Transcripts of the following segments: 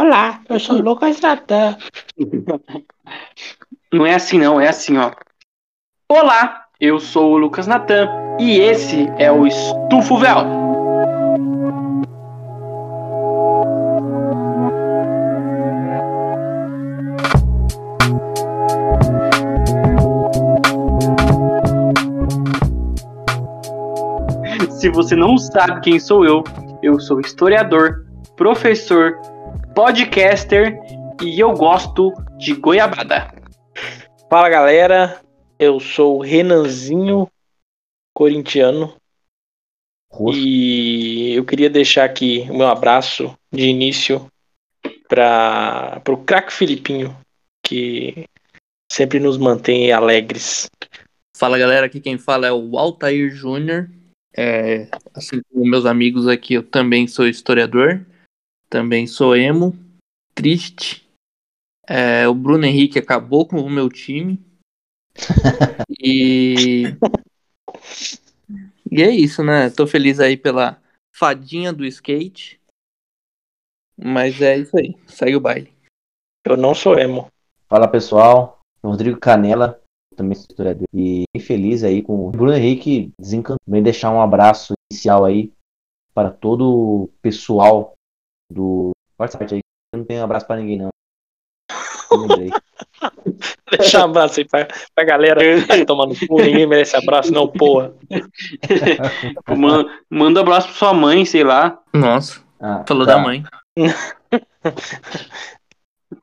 Olá, eu sou Lucas Natan. Não é assim não, é assim, ó. Olá, eu sou o Lucas Natan e esse é o Estufo Véu. Se você não sabe quem sou eu, eu sou historiador, professor, podcaster e eu gosto de goiabada. Fala galera, eu sou o Renanzinho, corintiano. Rosto. E eu queria deixar aqui o meu abraço de início para o craque Filipinho, que sempre nos mantém alegres. Fala galera, aqui quem fala é o Altair Júnior. É, assim como meus amigos aqui, eu também sou historiador, também sou emo, triste. É, o Bruno Henrique acabou com o meu time. e. E é isso, né? Tô feliz aí pela fadinha do skate. Mas é isso aí, segue o baile. Eu não sou emo. Fala pessoal, Rodrigo Canela, também sou historiador. E bem feliz aí com o Bruno Henrique desencantou. Também deixar um abraço inicial aí para todo o pessoal do WhatsApp aí. Eu não tenho abraço para ninguém não. Lembrei. Deixa um abraço aí pra, pra galera que tá tomando cu, ninguém merece abraço, não, porra. Man- Manda um abraço pra sua mãe, sei lá. Nossa, Ah, falou tá. da mãe.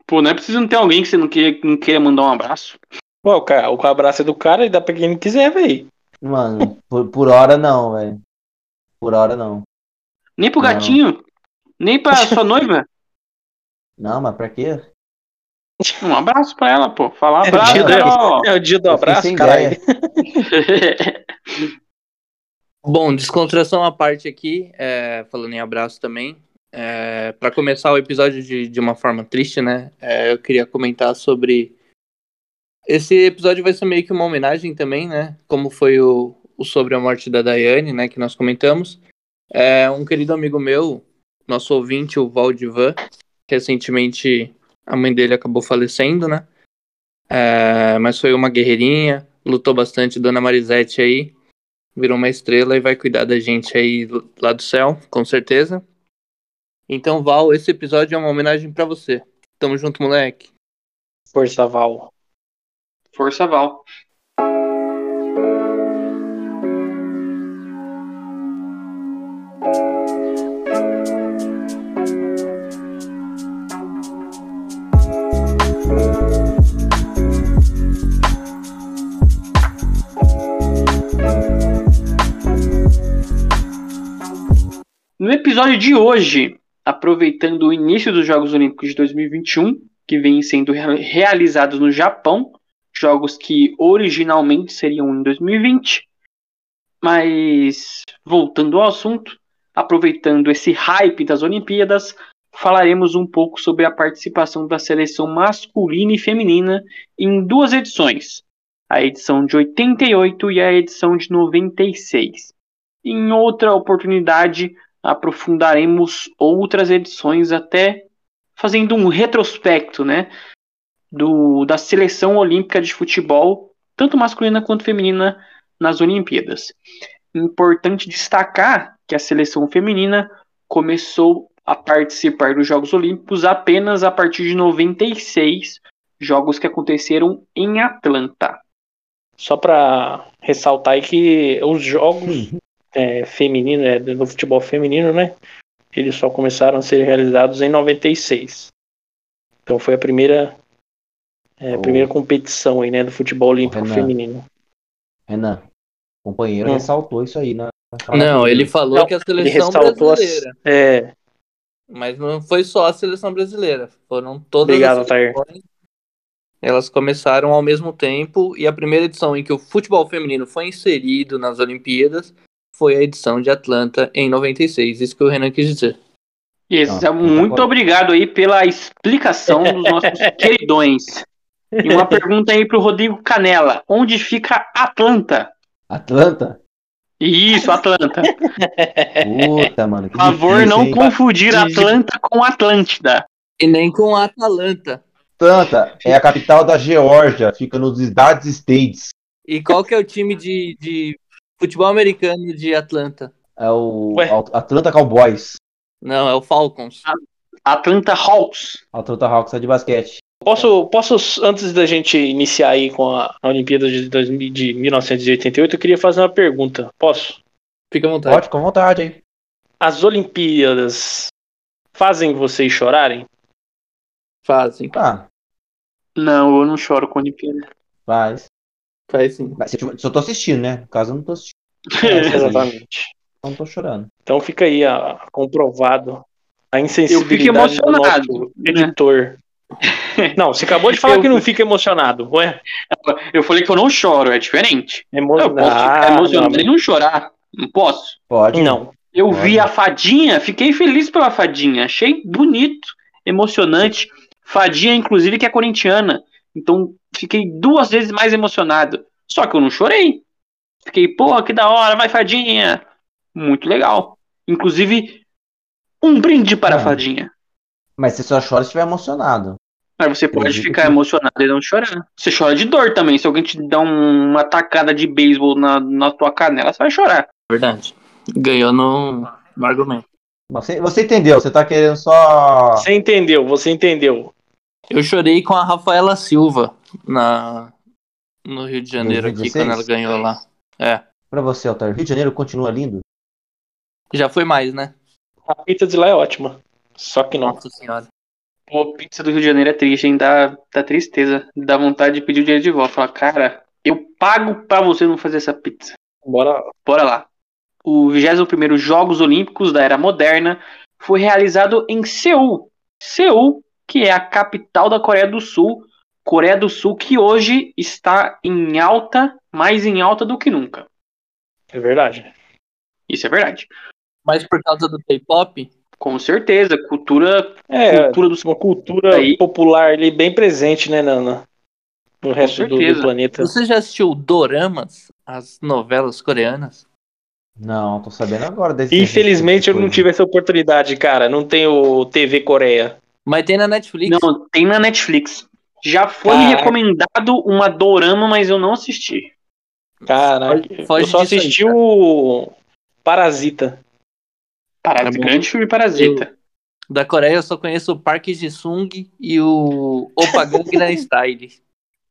Pô, não é preciso não ter alguém que você não queira, não queira mandar um abraço. Pô, o, cara, o abraço é do cara e dá pra quem quiser, velho. Mano, por, por hora não, velho. Por hora não. Nem pro Não. gatinho, nem pra sua noiva. Não, mas pra quê? Um abraço pra ela, pô. Falar É o abraço, dia, Carol. do, é o dia do abraço, caralho. Bom, descontração à parte aqui, é, falando em abraço também. É, para começar o episódio de, de uma forma triste, né? é, eu queria comentar sobre. Esse episódio vai ser meio que uma homenagem também, né? Como foi o, o sobre a morte da Daiane, né? Que nós comentamos. É, um querido amigo meu, nosso ouvinte, o Valdivan, recentemente a mãe dele acabou falecendo, né? É, mas foi uma guerreirinha, lutou bastante, Dona Marisete aí virou uma estrela e vai cuidar da gente aí lá do céu, com certeza. Então, Val, esse episódio é uma homenagem pra você. Tamo junto, moleque. Força, Val. Força Val. Episódio de hoje, aproveitando o início dos Jogos Olímpicos de 2021, que vêm sendo rea- realizados no Japão, jogos que originalmente seriam em 2020. Mas voltando ao assunto, aproveitando esse hype das Olimpíadas, falaremos um pouco sobre a participação da seleção masculina e feminina em duas edições, a edição de 88 e a edição de 96. Em outra oportunidade, aprofundaremos outras edições até fazendo um retrospecto, né, do, da seleção olímpica de futebol, tanto masculina quanto feminina, nas Olimpíadas. Importante destacar que a seleção feminina começou a participar dos Jogos Olímpicos apenas a partir de 96, jogos que aconteceram em Atlanta. Só pra ressaltar aí que os jogos é, femininos, é, do futebol feminino, né? Eles só começaram a ser realizados em 96. Então foi a primeira, é, Oh. primeira competição aí, né, do futebol olímpico Renan. feminino. Renan, o companheiro Hum. ressaltou isso aí na. na fala Não, ele falou Não, que a Ele seleção ressaltou as... brasileira. É, Mas não foi só a seleção brasileira. Foram todas Obrigado, as seleções. Elas começaram ao mesmo tempo. E a primeira edição em que o futebol feminino foi inserido nas Olimpíadas foi a edição de Atlanta em 96. Isso que o Renan quis dizer. Isso, Ah, muito concordo. obrigado aí pela explicação dos nossos queridões. E uma pergunta aí pro Rodrigo Canela. Onde fica Atlanta? Atlanta? Isso, Atlanta. Puta, mano. Por favor, difícil, não hein? confundir. Atlanta com Atlântida. E nem com Atalanta. Atlanta é a capital da Geórgia, fica nos United States. E qual que é o time de, de futebol americano de Atlanta? É o Ué. Atlanta Cowboys. Não, é o Falcons. Atlanta Hawks. Atlanta Hawks é de basquete. Posso, posso, antes da gente iniciar aí com a, a Olimpíada de, 2000 de 1988, eu queria fazer uma pergunta. Posso? Fica à vontade. Pode, com vontade aí. As Olimpíadas fazem vocês chorarem? Fazem. Ah, Não, eu não choro com Olimpíada. faz. Faz sim. Mas se eu só tô assistindo, né? No caso, eu não tô assistindo. Exatamente. Então não tô chorando. Então fica aí a, comprovado a insensibilidade Eu fico emocionado, do nosso né? editor. Não, você acabou de falar Eu que não fica emocionado. Ué? Eu falei que eu não choro, é diferente. Emo... Eu posso ficar emocionado e não chorar. Não posso. Pode. não. Eu Olha. vi a fadinha, fiquei feliz pela fadinha. Achei bonito, emocionante. Fadinha, inclusive, que é corintiana. Então, fiquei duas vezes mais emocionado. Só que eu não chorei. Fiquei, pô, que da hora, vai fadinha. Muito legal. Inclusive, um brinde para a Ah. fadinha. Mas você só chora se estiver emocionado. Mas você pode Acredito ficar que- emocionado e não chorar. Você chora de dor também. Se alguém te dá um- uma tacada de beisebol na, na tua canela, você vai chorar. Verdade. Ganhou no, no argumento. Você, você entendeu? Você tá querendo só. Você entendeu, você entendeu. Eu chorei com a Rafaela Silva na, no Rio de Janeiro aqui, 2016? quando ela ganhou lá. É. Pra você, Altair, Rio de Janeiro continua lindo? Já foi mais, né? A pizza de lá é ótima. Só que não. Nossa senhora. Pô, pizza do Rio de Janeiro é triste, hein? Dá, dá tristeza. Dá vontade de pedir o dinheiro de volta. Falar, cara, eu pago pra você não fazer essa pizza. Bora. Bora lá. O 21º Jogos Olímpicos da Era Moderna foi realizado em Seul. Seul, que é a capital da Coreia do Sul. Coreia do Sul que hoje está em alta, mais em alta do que nunca. É verdade. Isso é verdade. Mas por causa do K-pop, Com certeza, cultura, É, cultura dos uma cultura Aí. popular ali bem presente, né, Nana? No resto do, do planeta. você já assistiu Doramas, as novelas coreanas? Não, tô sabendo agora desse. Infelizmente eu não tive essa oportunidade, cara. Não tenho TV Coreia. Mas tem na Netflix. Não, tem na Netflix. Já foi Caraca. recomendado uma dorama, mas eu não assisti. Caraca, Foge- foge eu só aí, assisti cara. o Parasita. Parasita, bom. grande filme Parasita. Da Coreia eu só conheço o Park Ji-sung e o Opa Gangnam Style.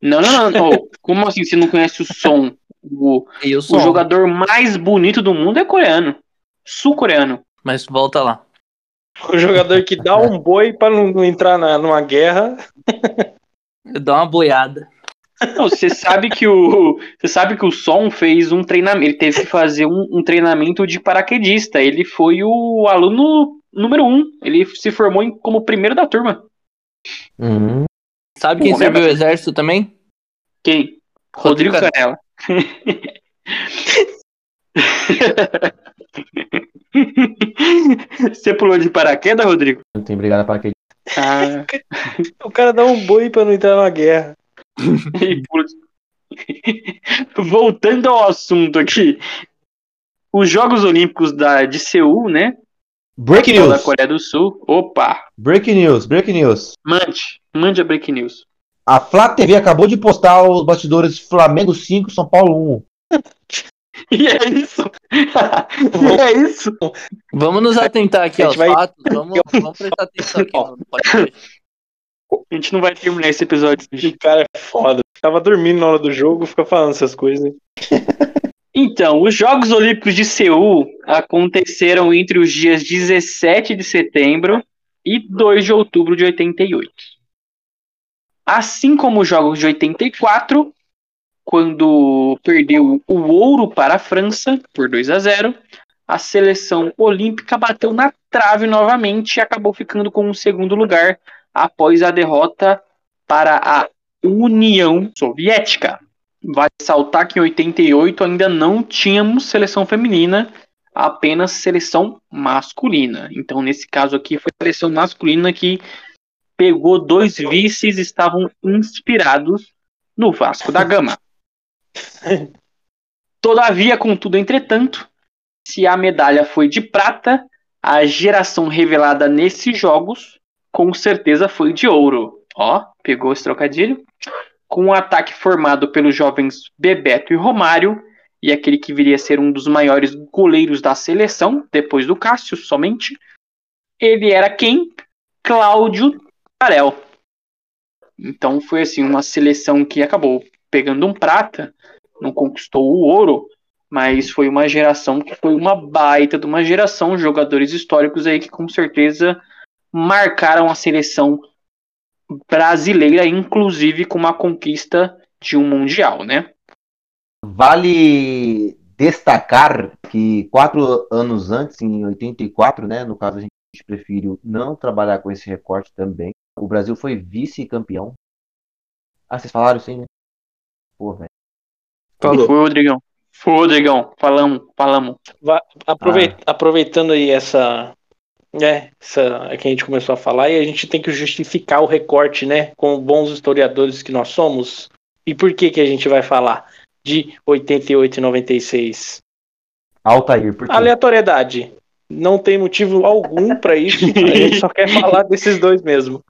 Não, não, não. Ô, como assim você não conhece o som? O, E o o som. jogador mais bonito do mundo é coreano. Sul-coreano. Mas volta lá. O jogador que dá um boi pra não entrar na, numa guerra. Dá uma boiada. Não, você sabe que o. Você sabe que o Som fez um treinamento. Ele teve que fazer um, um treinamento de paraquedista. Ele foi o aluno número um. Ele se formou em- como primeiro da turma. Hum, Sabe quem Pô, serviu o né? exército também? Quem? Rodrigo Rodrigo Canela. Você pulou de paraquedas, Rodrigo? não tem brigada para aquele. Ah, O cara dá um boi pra não entrar numa guerra. Voltando ao assunto aqui. Os Jogos Olímpicos da, de Seul, né? Break Da news! Coreia do Sul. Opa! Break news, break news. Mande. Mande a break news. A Flá TV acabou de postar os bastidores Flamengo 5, São Paulo 1. E é isso. e é isso. Vamos nos atentar aqui aos vai- fatos. Vamos, vamos prestar atenção aqui no podcast. A gente não vai terminar esse episódio. Esse cara é foda. Tava dormindo na hora do jogo, fica falando essas coisas. Então, os Jogos Olímpicos de Seul aconteceram entre os dias 17 de setembro e 2 de outubro de 88. Assim como os Jogos de 84, quando perdeu o ouro para a França por 2 a 0, a seleção olímpica bateu na trave novamente e acabou ficando com o segundo lugar após a derrota para a União Soviética. Vale saltar que em 88 ainda não tínhamos seleção feminina, apenas seleção masculina. Então, nesse caso aqui, foi a seleção masculina que pegou dois vices, estavam inspirados no Vasco da Gama. Todavia, contudo, entretanto, se a medalha foi de prata, a geração revelada nesses jogos com certeza foi de ouro. Ó, pegou esse trocadilho. Com um ataque formado pelos jovens Bebeto e Romário, e aquele que viria a ser um dos maiores goleiros da seleção, depois do Cássio somente. Ele era quem? Cláudio Tarel. Então foi assim uma seleção que acabou pegando um prata, não conquistou o ouro, mas foi uma geração que foi uma baita de uma geração, jogadores históricos aí que com certeza marcaram a seleção brasileira, inclusive com uma conquista de um mundial, né? Vale destacar que quatro anos antes, em 84, né, no caso a gente preferiu não trabalhar com esse recorte também, o Brasil foi vice-campeão. Ah, vocês falaram sim, né? Pô, velho. Falou. Foi, Rodrigão. Foi, Rodrigão. Falamos, falamos. Aproveit, ah. Aproveitando aí essa, é, essa que a gente começou a falar, e a gente tem que justificar o recorte, né? Com bons historiadores que nós somos. E por que que a gente vai falar de 88 e 96? Altair, por quê? Aleatoriedade. Não tem motivo algum para isso. A gente só quer falar desses dois mesmo.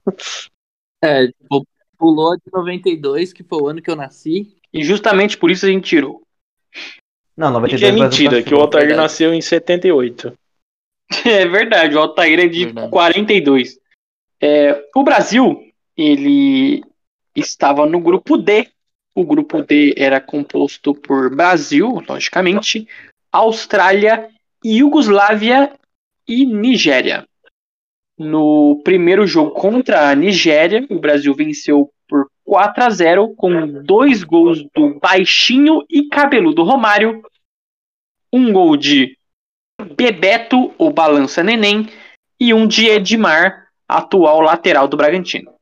É, tipo, pulou de 92, que foi o ano que eu nasci. E justamente por isso a gente tirou. Não, 92 que é mentira, que o Altair verdade. nasceu em 78. É verdade, o Altair é de verdade. 42. É, o Brasil, ele estava no grupo D. O grupo D era composto por Brasil, logicamente, Austrália, Iugoslávia e Nigéria. No primeiro jogo contra a Nigéria, o Brasil venceu por 4 a 0 com dois gols do baixinho e cabeludo Romário, um gol de Bebeto, o balança neném, e um de Edmar, atual lateral do Bragantino.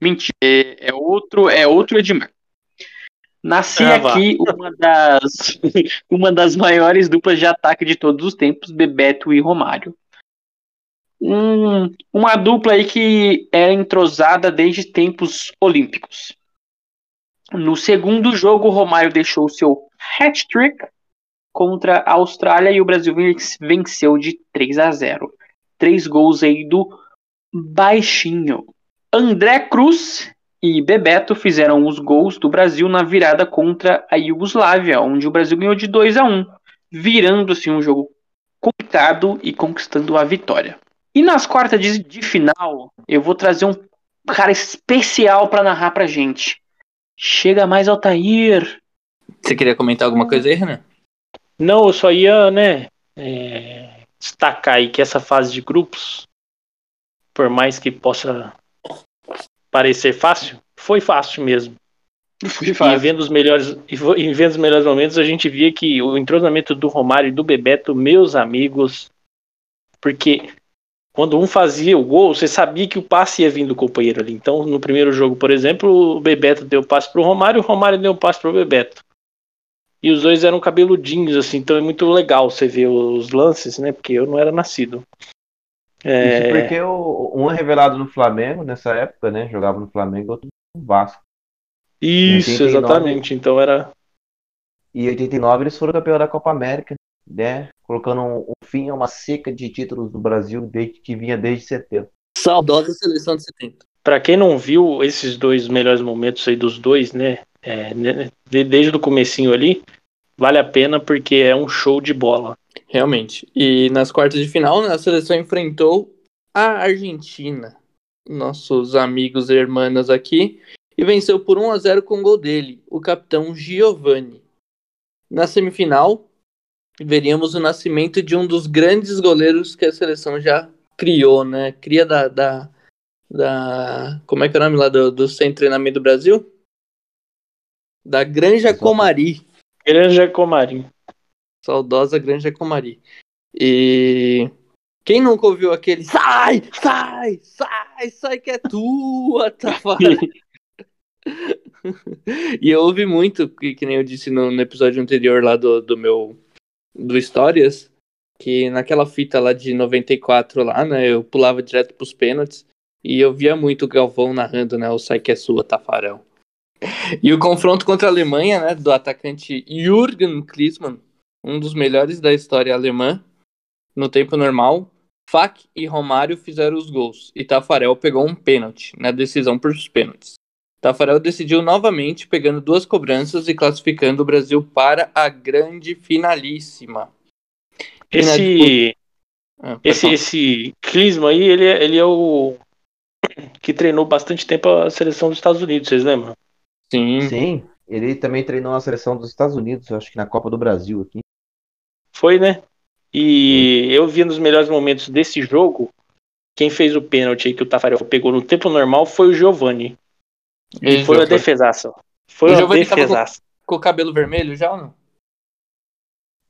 Mentira, é, é outro, é outro Edmar. Nasci ah, aqui uma das, uma das maiores duplas de ataque de todos os tempos, Bebeto e Romário. Um, uma dupla aí que era entrosada desde tempos olímpicos. No segundo jogo, Romário deixou seu hat-trick contra a Austrália e o Brasil venceu de 3 a 0. Três gols aí do baixinho. André Cruz e Bebeto fizeram os gols do Brasil na virada contra a Iugoslávia, onde o Brasil ganhou de 2 a 1, virando assim um jogo complicado e conquistando a vitória. E nas quartas de, de final, eu vou trazer um cara especial para narrar pra gente. Chega mais Altair. Você queria comentar alguma coisa aí, Renan? Não, eu só ia, né, é, destacar aí que essa fase de grupos, por mais que possa parecer fácil, foi fácil mesmo. Foi fácil. E vendo os melhores, e vendo os melhores momentos, a gente via que o entrosamento do Romário e do Bebeto, meus amigos, porque quando um fazia o gol, você sabia que o passe ia vir do companheiro ali. Então, no primeiro jogo, por exemplo, o Bebeto deu passe pro Romário, o Romário deu passe pro Bebeto. E os dois eram cabeludinhos, assim, então é muito legal você ver os lances, né? Porque eu não era nascido. É... Isso porque o, um é revelado no Flamengo nessa época, né? Jogava no Flamengo, outro no Vasco. Isso, 89, exatamente. Então era. E em 89 eles foram campeão da Copa América, né? Colocando um, um, fim a uma seca de títulos do Brasil desde que vinha desde 70. Saudosa seleção de 70. Para quem não viu esses dois melhores momentos aí dos dois, né? É, né, desde o comecinho ali, vale a pena porque é um show de bola. Realmente. E nas quartas de final, né, a seleção enfrentou a Argentina, nossos amigos e irmãs aqui, e venceu por 1 a 0 com o gol dele, o capitão Giovanni. Na semifinal, veríamos o nascimento de um dos grandes goleiros que a seleção já criou, né? Cria da. da, da como é que é o nome lá do, do Sem Treinamento do Brasil? Da Granja Comari. Granja Comari. Saudosa Granja Comari. E quem nunca ouviu aquele sai, sai, sai, sai que é tua, Tafarel. e eu ouvi muito, que, que nem eu disse no, no, episódio anterior lá do, do meu do Histórias, que naquela fita lá de 94 lá, né, eu pulava direto pros pênaltis e eu via muito o Galvão narrando, né, o sai que é sua, Tafarel. E o confronto contra a Alemanha, né, do atacante Jürgen Klinsmann, um dos melhores da história alemã no tempo normal, Fak e Romário fizeram os gols e Tafarel pegou um pênalti na decisão por pênaltis. Tafarel decidiu novamente, pegando duas cobranças e classificando o Brasil para a grande finalíssima. Esse, ah, esse, esse Clisma aí, ele, é, ele é o que treinou bastante tempo a seleção dos Estados Unidos, vocês lembram? Sim. Sim, ele também treinou a seleção dos Estados Unidos, acho que na Copa do Brasil aqui. Foi, né? E eu vi nos melhores momentos desse jogo, quem fez o pênalti aí que o Tafarel pegou no tempo normal foi o Giovani. E foi a defesaça. Foi o uma defesaça. Com, com, o cabelo vermelho já ou não?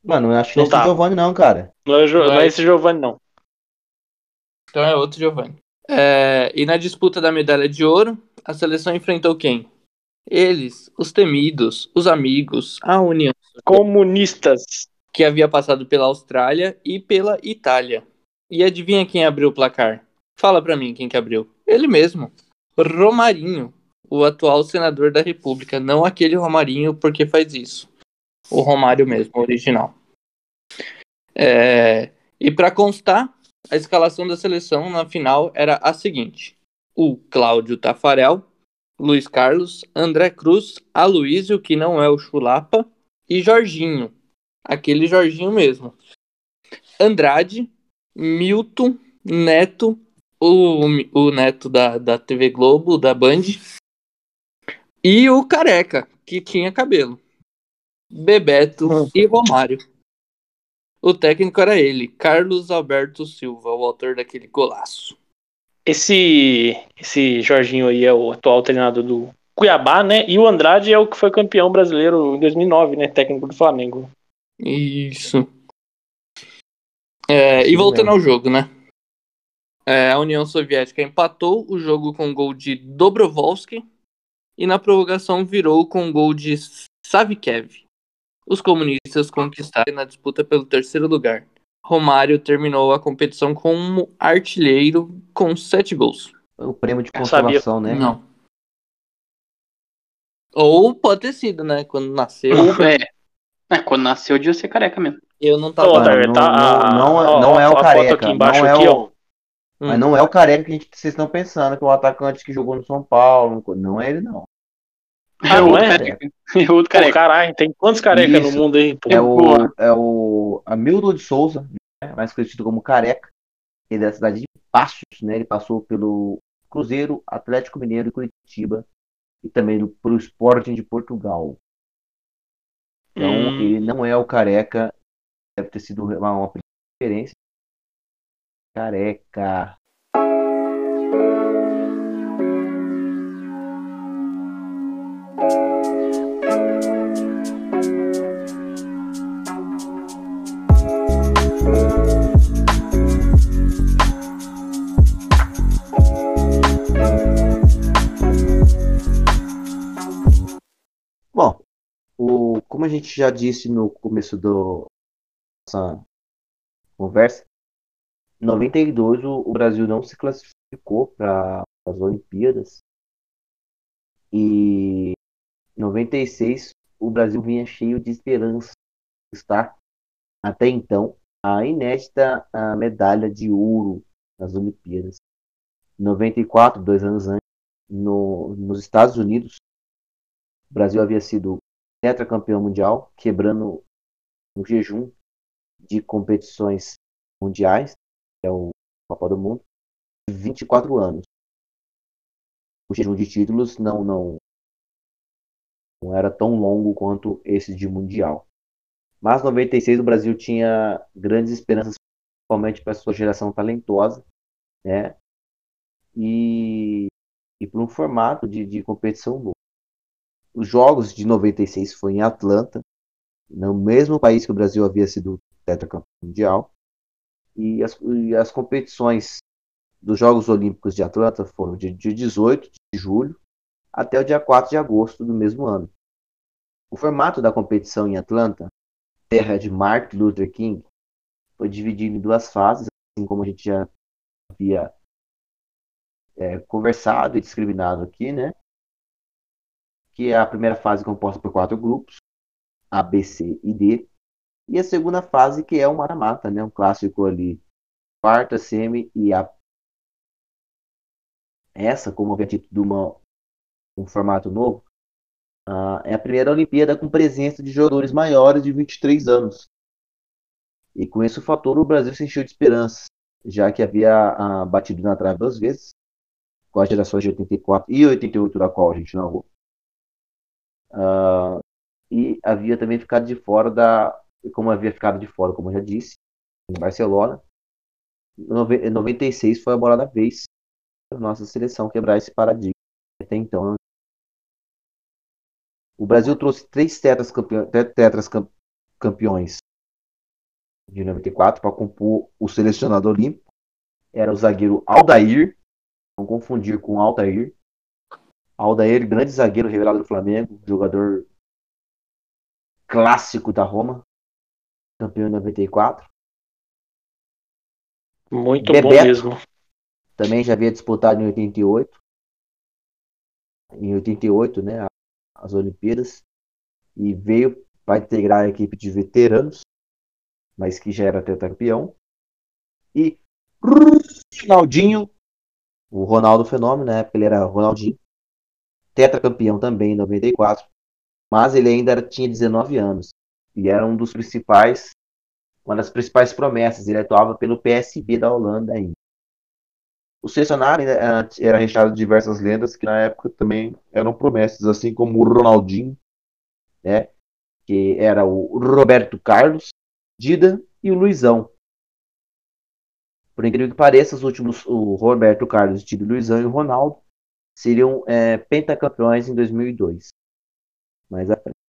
Mano, eu acho que não, não é esse Giovani não, cara. Não é, não é esse Giovani não. Então é outro Giovani. É, e na disputa da medalha de ouro, a seleção enfrentou quem? Eles, os temidos, os amigos, a União. Comunistas. Que havia passado pela Austrália e pela Itália. E adivinha quem abriu o placar? Fala pra mim quem que abriu. Ele mesmo. Romarinho, o atual senador da República. Não aquele Romarinho porque faz isso. O Romário mesmo, original. É... E para constar, a escalação da seleção na final era a seguinte: o Cláudio Tafarel, Luiz Carlos, André Cruz, Aloísio, que não é o Chulapa, e Jorginho, aquele Jorginho mesmo. Andrade, Milton, Neto, o, o Neto da, da TV Globo, da Band, e o Careca, que tinha cabelo. Bebeto hum. e Romário. O técnico era ele, Carlos Alberto Silva, o autor daquele golaço. Esse, esse Jorginho aí é o atual treinador do Cuiabá, né? E o Andrade é o que foi campeão brasileiro em 2009, né? Técnico do Flamengo. Isso. É, e voltando ao jogo, né? É, a União Soviética empatou o jogo com gol de Dobrovolsky e na prorrogação virou com gol de Savikev. Os comunistas conquistaram na disputa pelo terceiro lugar. Romário terminou a competição como artilheiro com sete gols. O prêmio de consolação, né? Não. Ou pode ter sido, né? Quando nasceu. É. é quando nasceu devia ser careca mesmo. Eu não tava. Não, não, tá, não, é o careca. Aqui embaixo, não é o... Mas não é o careca que a gente, vocês estão pensando, que é o atacante que jogou no São Paulo. Não é ele, não. Ah, não é? É outro careca. Pô, caralho, tem quantos carecas no mundo aí? Pô? É o, é o Hamilton de Souza, né, mais conhecido como Careca. Ele é da cidade de Passos, né? Ele passou pelo Cruzeiro, Atlético Mineiro e Curitiba. E também pelo Sporting de Portugal. Então, hum. ele não é o Careca. Deve ter sido uma, uma referência. Careca. Bom, o, como a gente já disse no começo do nossa conversa, 92 o, o Brasil não se classificou para as Olimpíadas. E em 96 o Brasil vinha cheio de esperança está até então a inédita a medalha de ouro nas Olimpíadas. Em 94, dois anos antes, no, nos Estados Unidos, o Brasil havia sido tetracampeão mundial, quebrando um jejum de competições mundiais, é o Copa do Mundo, de 24 anos. O jejum de títulos não, não, não era tão longo quanto esse de mundial. Mas 96 o Brasil tinha grandes esperanças, principalmente para a sua geração talentosa, né? E, e para um formato de, de competição novo. Os jogos de 96 foi em Atlanta, no mesmo país que o Brasil havia sido tetracampeão mundial. E as, e as competições dos Jogos Olímpicos de Atlanta foram de, de 18 de julho até o dia 4 de agosto do mesmo ano. O formato da competição em Atlanta, terra de Martin Luther King, foi dividido em duas fases, assim como a gente já havia é, conversado e discriminado aqui, né? que é a primeira fase composta por quatro grupos, A, B, C e D, e a segunda fase que é o mata-mata, né, um clássico ali quarta semi e a essa, como havia dito, de uma, um formato novo, uh, é a primeira Olimpíada com presença de jogadores maiores de 23 anos. E com esse fator, o Brasil se encheu de esperança, já que havia uh, batido na trave duas vezes, com as gerações de 84 e 88, da qual a gente narrou. Uh, e havia também ficado de fora da. Como havia ficado de fora, como eu já disse, em Barcelona. Em 96 foi a bola da vez para nossa seleção quebrar esse paradigma. Até então. O Brasil trouxe três tetras, campeões, tetras campeões de 94 para compor o selecionado olímpico. Era o zagueiro Aldair, não confundir com Altair. Aldair, grande zagueiro revelado do Flamengo, jogador clássico da Roma, campeão em 94. Muito Bebeto, bom mesmo. Também já havia disputado em 88. Em 88, né, as Olimpíadas. E veio para integrar a equipe de veteranos, mas que já era tetracampeão. E Ronaldinho, o Ronaldo Fenômeno, na época ele era Ronaldinho, tetracampeão também em 94, mas ele ainda tinha 19 anos e era um dos principais, uma das principais promessas. Ele atuava pelo PSV da Holanda ainda. O selecionário era recheado de diversas lendas que na época também eram promessas, assim como o Ronaldinho, né, que era o Roberto Carlos, Dida e o Luizão. Por incrível que pareça, os últimos, o Roberto Carlos, Dida, o Luizão e o Ronaldo seriam é, pentacampeões em 2002 mais à frente.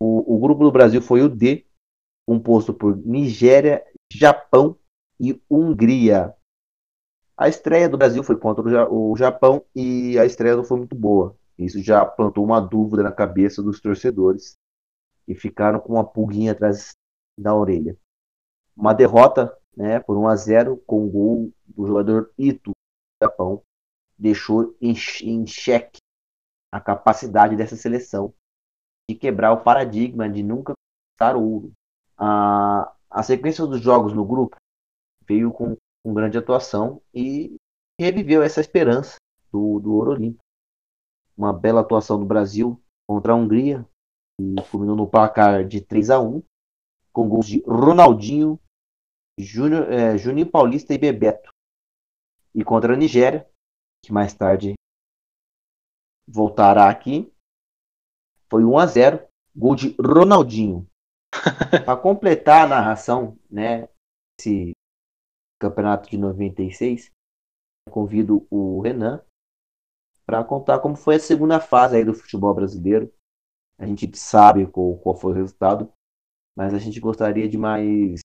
O, o grupo do Brasil foi o D, composto por Nigéria, Japão e Hungria. A estreia do Brasil foi contra o Japão e a estreia não foi muito boa. Isso já plantou uma dúvida na cabeça dos torcedores e ficaram com uma pulguinha atrás da orelha. Uma derrota né, por 1 a 0 com o gol do jogador Ito do Japão deixou em, em xeque a capacidade dessa seleção de quebrar o paradigma de nunca conquistar ouro. A, a sequência dos jogos no grupo veio com, com grande atuação e reviveu essa esperança do, do ouro olímpico. Uma bela atuação do Brasil contra a Hungria, e culminou no placar de 3 a 1 com gols de Ronaldinho, é, Juninho Paulista e Bebeto. E contra a Nigéria, que mais tarde voltará aqui. Foi 1 a 0 gol de Ronaldinho. Para completar a narração, né, esse campeonato de 96, convido o Renan para contar como foi a segunda fase aí do futebol brasileiro. A gente sabe qual, qual foi o resultado, mas a gente gostaria de mais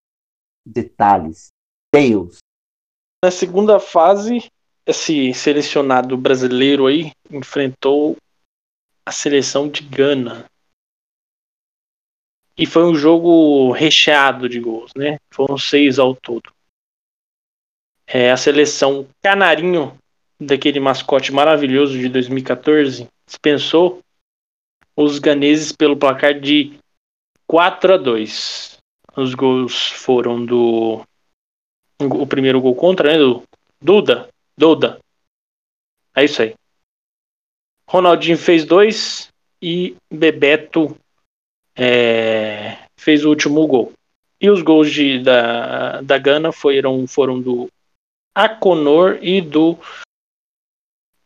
detalhes. Tails. Na segunda fase, esse selecionado brasileiro aí enfrentou a seleção de Gana. E foi um jogo recheado de gols, né? Foram seis ao todo. É, a seleção Canarinho, daquele mascote maravilhoso de 2014, dispensou os ganeses pelo placar de 4 a 2. Os gols foram do. O primeiro gol contra, né? Do Duda, Duda. É isso aí. Ronaldinho fez dois e Bebeto é, fez o último gol. E os gols de, da, da Gana foram, foram do Aconor e do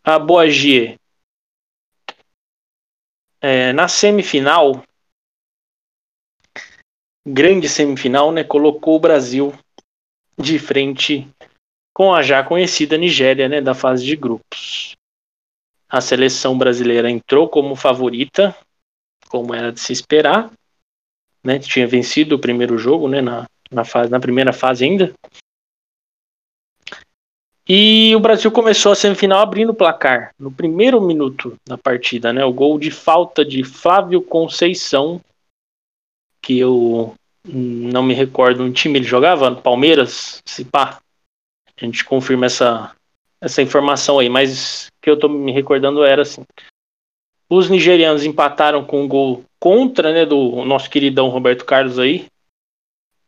Aboagie. É, na semifinal, grande semifinal, né, colocou o Brasil de frente com a já conhecida Nigéria, né, da fase de grupos. A seleção brasileira entrou como favorita, como era de se esperar, né, tinha vencido o primeiro jogo, né, na, na, fase, na primeira fase ainda. E o Brasil começou a semifinal abrindo o placar no primeiro minuto da partida, né? O gol de falta de Flávio Conceição, que eu não me recordo um time ele jogava, Palmeiras, se pá. A gente confirma essa, essa informação aí, mas que eu tô me recordando era assim. Os nigerianos empataram com um gol contra, né, do nosso queridão Roberto Carlos aí.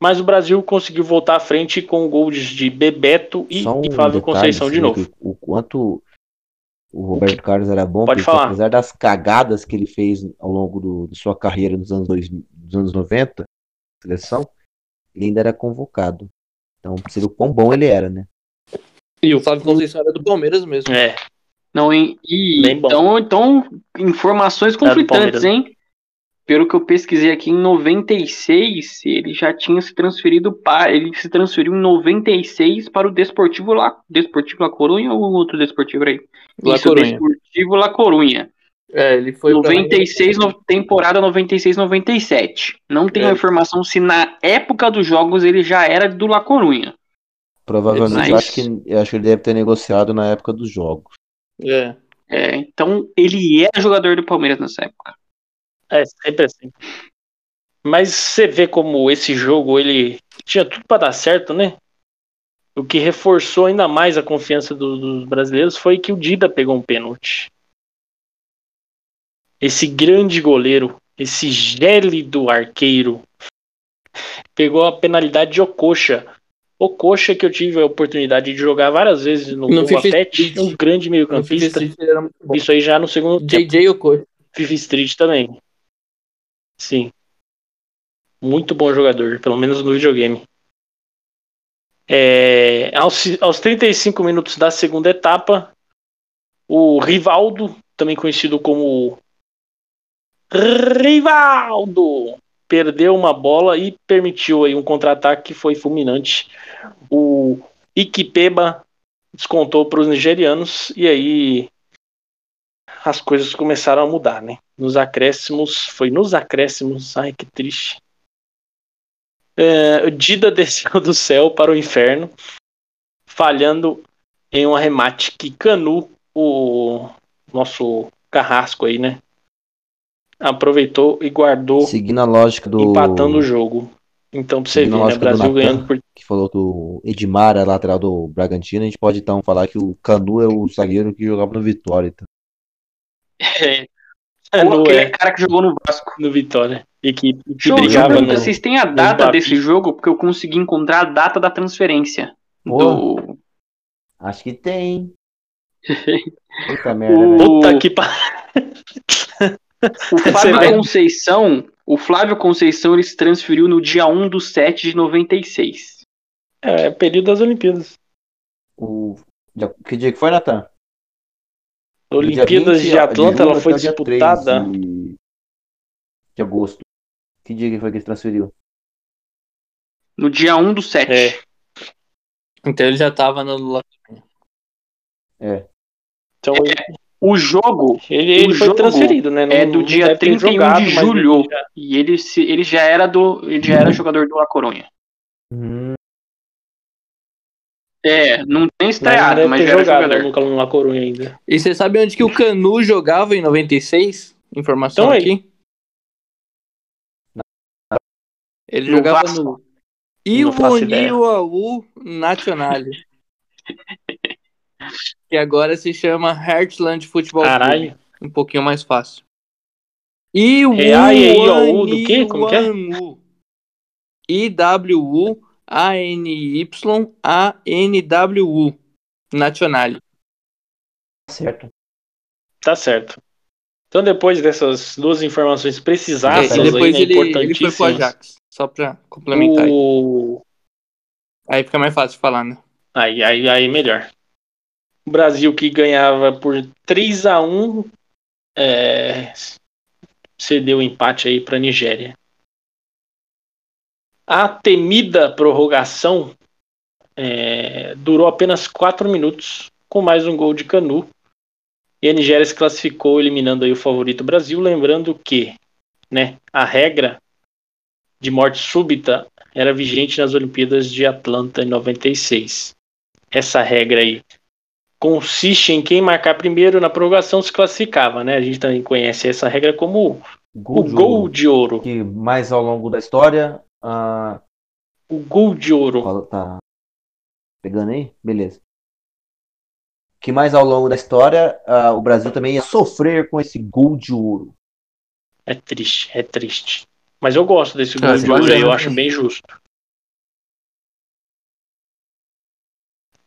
mas o Brasil conseguiu voltar à frente com gols de Bebeto e, um e Flávio detalhe, Conceição de novo. O quanto o Roberto Carlos era bom, Pode porque falar. apesar das cagadas que ele fez ao longo do- de sua carreira nos anos, 2000, dos anos 90, seleção, ele ainda era convocado. Então, você o quão bom ele era, né? E o Flávio Conceição era do Palmeiras mesmo. É, Não? E, então, então, informações Tá conflitantes, Palmeiras. hein? Pelo que eu pesquisei aqui, em 96, ele já tinha se transferido para. Ele se transferiu em 96 para o Desportivo La, Desportivo La Corunha ou outro Desportivo aí? La Isso, Corunha. Desportivo La Corunha. É, ele foi pra- 96, no, temporada 96-97. Não tenho É. informação se na época dos jogos ele já era do La Corunha. Provavelmente, eu Mas- acho, que, eu acho que ele deve ter negociado na época dos jogos. É. É, então, ele era jogador do Palmeiras nessa época. é sempre assim. Mas você vê como esse jogo ele tinha tudo para dar certo, né? O que reforçou ainda mais a confiança do- dos brasileiros foi que o Dida pegou um pênalti. Esse grande goleiro, esse gélido arqueiro, pegou a penalidade de Ococha. Ococha que eu tive a oportunidade de jogar várias vezes no No Pet, um grande meio-campista. Isso aí já no segundo tempo. JJ Okocha. FIFA Street também. Sim. Muito bom jogador, pelo menos no videogame. É, aos, aos 35 minutos da segunda etapa, o Rivaldo, também conhecido como Rivaldo, perdeu uma bola e permitiu aí um contra-ataque que foi fulminante. O Ikipeba descontou para os nigerianos e aí as coisas começaram a mudar, né? Nos acréscimos, foi nos acréscimos, ai que triste. É, Dida desceu do céu para o inferno, falhando em um arremate que Canu, o nosso carrasco aí, né? Aproveitou e guardou, Seguindo a lógica do. empatando o jogo. Então, pra você ver, Seguindo a né? do Brasil Natan. ganhando por. que falou que o Edmar é lateral do Bragantino, a gente pode então falar que o Canu é o zagueiro que jogava no Vitória. Então. Canu aquele é cara que jogou no Vasco. no Vitória. E que, que eu brigava perguntar, no. vocês têm a data desse jogo? Porque eu consegui encontrar a data da transferência. Do... Acho que tem. Puta merda, O-. Puta que pariu. O Flávio vai- Conceição, o Flávio Conceição ele se transferiu no dia 1 do 7 de 96. É, período das Olimpíadas. O... Que dia que foi, Natan? Olimpíadas Dia de 20 Atlanta, julho ela foi disputada. 3 de... de agosto. Que dia que foi que ele transferiu? No dia 1 do 7. É. Então ele já tava no. Então O jogo ele, ele o foi jogo transferido, né? Não- é do dia deve ter 31 jogado, de mas julho. ele já- E ele, se, ele já era do. Ele já era jogador do La Coronha. Hum, É, não tem Mas estreado, mas ter já era jogado jogador. no Calum La Corunha ainda. E você sabe onde que o Canu jogava em 96? Informação Então aí. aqui. Ele No jogava Vasco. no ideia. Ivoniuaú Nacional. que agora se chama Heartland Futebol Caralho. Clube. Um pouquinho mais fácil. E o É A, E, I, O, U do quê? Como que é? I-W-U A-N-Y-A-N-W-U Nacional. certo. Tá certo. Então, depois dessas duas informações precisadas, e depois aí, né, ele, ele foi pro Ajax. Só pra complementar. aí. o... Aí fica mais fácil de falar, né? Aí, aí, aí melhor. O Brasil que ganhava por 3 a 1 é, cedeu o empate aí para a Nigéria. A temida prorrogação é, durou apenas 4 minutos, com mais um gol de Canu. E a Nigéria se classificou, eliminando aí o favorito Brasil. Lembrando que né, a regra de morte súbita era vigente nas Olimpíadas de Atlanta em 96. Essa regra aí consiste em quem marcar primeiro na prorrogação se classificava, né? A gente também conhece essa regra como Gol o de gol ouro, de ouro. Que mais ao longo da história. ah, O gol de ouro. tá pegando aí? Beleza. Que mais ao longo da história ah, o Brasil também ia sofrer com esse gol de ouro. É triste, é triste. Mas eu gosto desse gol Ah, de ouro aí, eu acho bem justo.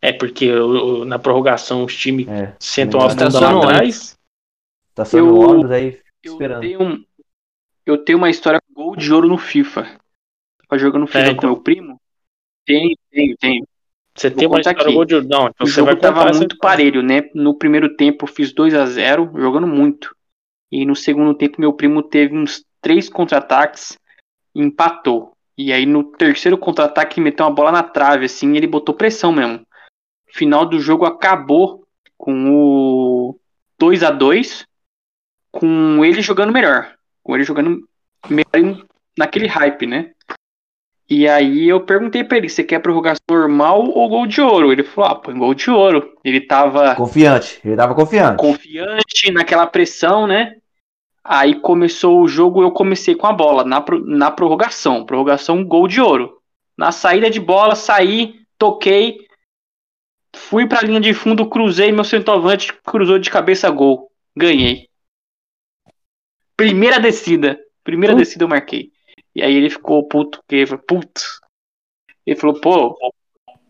É, porque o- na prorrogação os times É. sentam a Também bunda tá lá no atrás. Tá sendo Eu- ônibus aí Eu esperando. tenho, eu tenho uma história com gol de ouro no FIFA. Tava jogando FIFA É, com então. meu primo. Tenho, tenho, tenho. Você Vou tem uma história aqui. gol de. Não, então O você vai jogo tava contar essa muito parelho, né? No primeiro tempo eu fiz 2 a 0 jogando muito. E no segundo tempo meu primo teve uns três contra-ataques e empatou. E aí no terceiro contra-ataque meteu uma bola na trave, assim, e ele botou pressão mesmo. Final do jogo acabou com o 2 a 2 com ele jogando melhor. Com ele jogando melhor naquele hype, né? E aí eu perguntei pra ele, você quer prorrogação normal ou gol de ouro? Ele falou, ah, põe gol de ouro. Ele tava Confiante. Ele tava confiante. confiante naquela pressão, né? Aí começou o jogo, eu comecei com a bola na, na prorrogação. Prorrogação, gol de ouro. Na saída de bola, saí, toquei, fui pra linha de fundo, cruzei, meu centroavante cruzou de cabeça, gol. Ganhei. Primeira descida. Primeira descida eu marquei. E aí ele ficou puto, porque ele falou, putz. Ele falou, pô,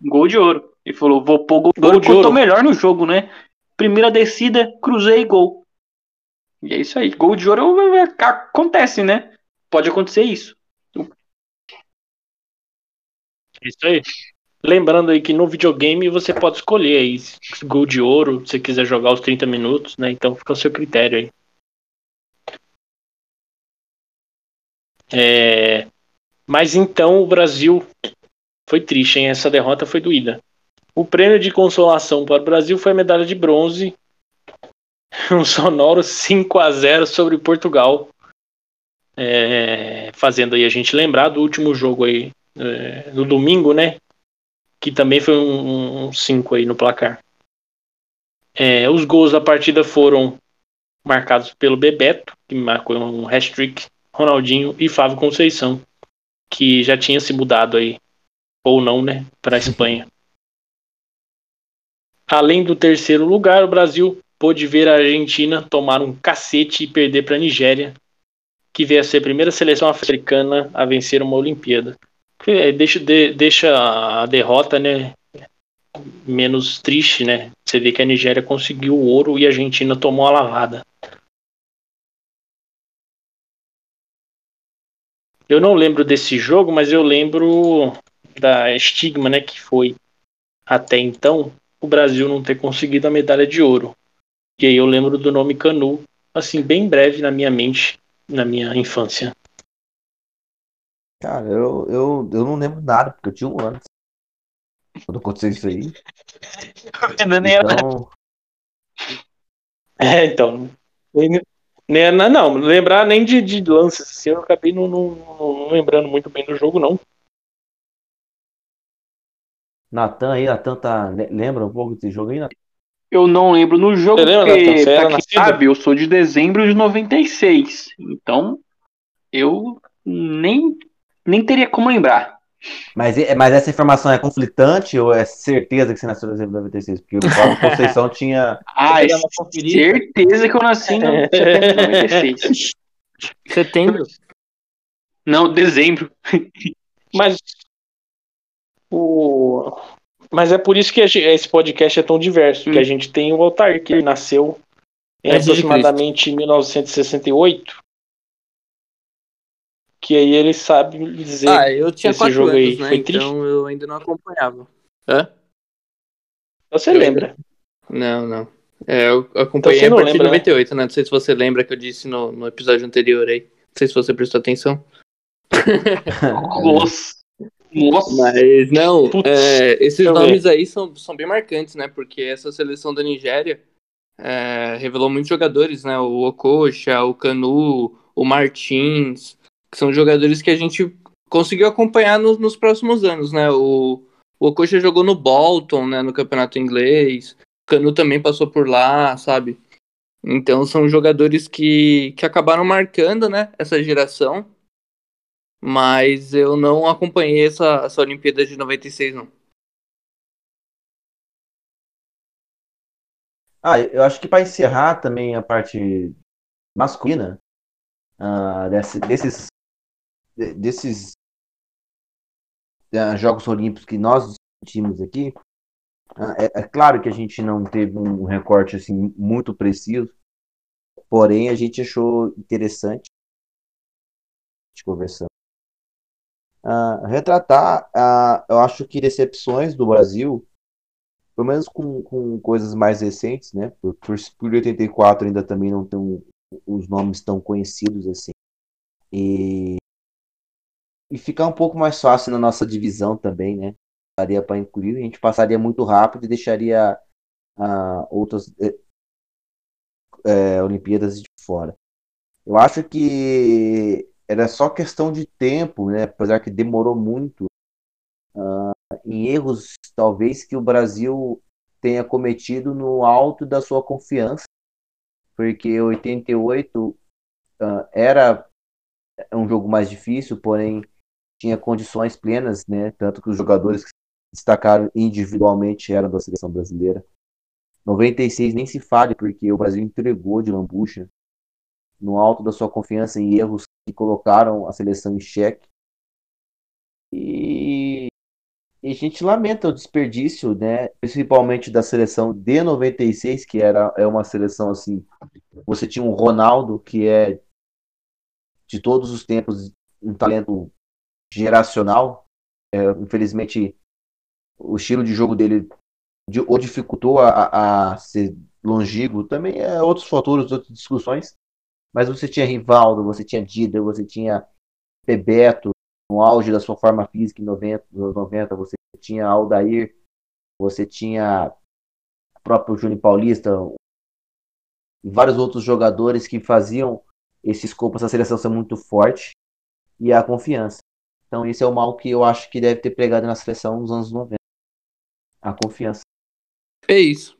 gol de ouro. Ele falou, vou pôr gol de Gol ouro de porque eu tô ouro. melhor no jogo, né? Primeira descida, cruzei, gol. E é isso aí. Gol de ouro é- é- acontece, né? Pode acontecer isso. Isso aí. Lembrando aí que no videogame você pode escolher aí gol de ouro, se quiser jogar os 30 minutos, né? Então fica ao seu critério aí. É, Mas então o Brasil foi triste, hein? Essa derrota foi doída. O prêmio de consolação para o Brasil foi a medalha de bronze. Um sonoro 5 a 0 sobre Portugal. É, Fazendo aí a gente lembrar do último jogo aí é, no domingo, né? Que também foi um 5 aí no placar. É, os gols da partida foram marcados pelo Bebeto, que marcou um hat-trick, Ronaldinho e Fábio Conceição, que já tinha se mudado aí, ou não, né, para a Espanha. Além do terceiro lugar, o Brasil pôde ver a Argentina tomar um cacete e perder para a Nigéria, que veio a ser a primeira seleção africana a vencer uma Olimpíada. É, Deixa, de- deixa a derrota, né, menos triste, né? Você vê que a Nigéria conseguiu o ouro e a Argentina tomou a lavada. Eu não lembro desse jogo, mas eu lembro da estigma, né, que foi até então o Brasil não ter conseguido a medalha de ouro. E aí eu lembro do nome Canu, assim, bem breve na minha mente, na minha infância. Cara, eu, eu, eu não lembro nada, porque eu tinha um ano. Quando aconteceu isso aí. Então, É, então. nem- nem- Não, não, lembrar nem de, de lances assim, eu acabei não, não- não- não lembrando muito bem do jogo, não. Natan aí, Natan tá. le- Lembra um pouco desse jogo aí, Natan? Eu não lembro no jogo, Você lembra, porque, era pra quem nascido? sabe, eu sou de dezembro de 96. Então, eu nem, nem teria como lembrar. Mas, é- mas essa informação é conflitante ou é certeza que você nasceu em dezembro de 96? Porque o Paulo Conceição tinha. Ah, conferida. certeza que eu nasci setembro de 96. Setembro? Não, dezembro. Mas o mas é por isso que esse podcast é tão diverso, que a gente tem o Altair que ele nasceu em de aproximadamente 1968. Que aí ele sabe dizer. Ah, eu tinha esse jogo aí anos, né? foi Então triste? eu ainda não acompanhava. Hã? você eu- lembra? Não, não. É, eu acompanhei Então a não partir de lembra, né? 98, né? Não sei se você lembra que eu disse no, no episódio anterior aí. Não sei se você prestou atenção. Nossa. Nossa. Mas não, é, esses deixa nomes aí são, são bem marcantes, né? Porque essa seleção da Nigéria é, revelou muitos jogadores, né? O Okocha, o Canu, o Martins, que são jogadores que a gente conseguiu acompanhar nos, nos próximos anos, né? O, o Okocha jogou no Bolton, né? No campeonato inglês. O Canu também passou por lá, sabe? Então são jogadores que, que acabaram marcando, né? Essa geração. Mas eu não acompanhei essa, essa Olimpíada de 96, não. Ah, eu acho que para encerrar também a parte masculina ah, desse- desses de- desses ah, Jogos Olímpicos que nós discutimos aqui, Ah, é, é, claro que a gente não teve um recorte assim muito preciso, porém a gente achou interessante conversando. Uh, retratar, eu acho que decepções do Brasil, pelo menos com, com coisas mais recentes, né? Por, por, por 84 ainda também não tem os nomes tão conhecidos assim. E, e ficar um pouco mais fácil na nossa divisão também, né? Daria para incluir, a gente passaria muito rápido e deixaria uh, outras é, é, Olimpíadas de fora. Eu acho que era só questão de tempo, né? Apesar que demorou muito, uh, em erros talvez que o Brasil tenha cometido no alto da sua confiança, porque 88 uh, era um jogo mais difícil, porém tinha condições plenas, né? Tanto que os jogadores que destacaram individualmente eram da seleção brasileira. 96 nem se fale, porque o Brasil entregou de lambucha no alto da sua confiança em erros que colocaram a seleção em xeque. E, e a gente lamenta o desperdício, né? Principalmente da seleção de 96, que era é uma seleção assim. Você tinha um Ronaldo, que é de todos os tempos um talento geracional. É, infelizmente, o estilo de jogo dele de, ou dificultou a, a, ser longínquo. Também é outros fatores, outras discussões. Mas você tinha Rivaldo, você tinha Dida, você tinha Bebeto, no auge da sua forma física em 90, 90 você tinha Aldair, você tinha o próprio Júnior Paulista e vários outros jogadores que faziam esse escopo, essa seleção ser muito forte e a confiança. Então esse é o mal que eu acho que deve ter pregado na seleção nos anos 90. A confiança. É isso.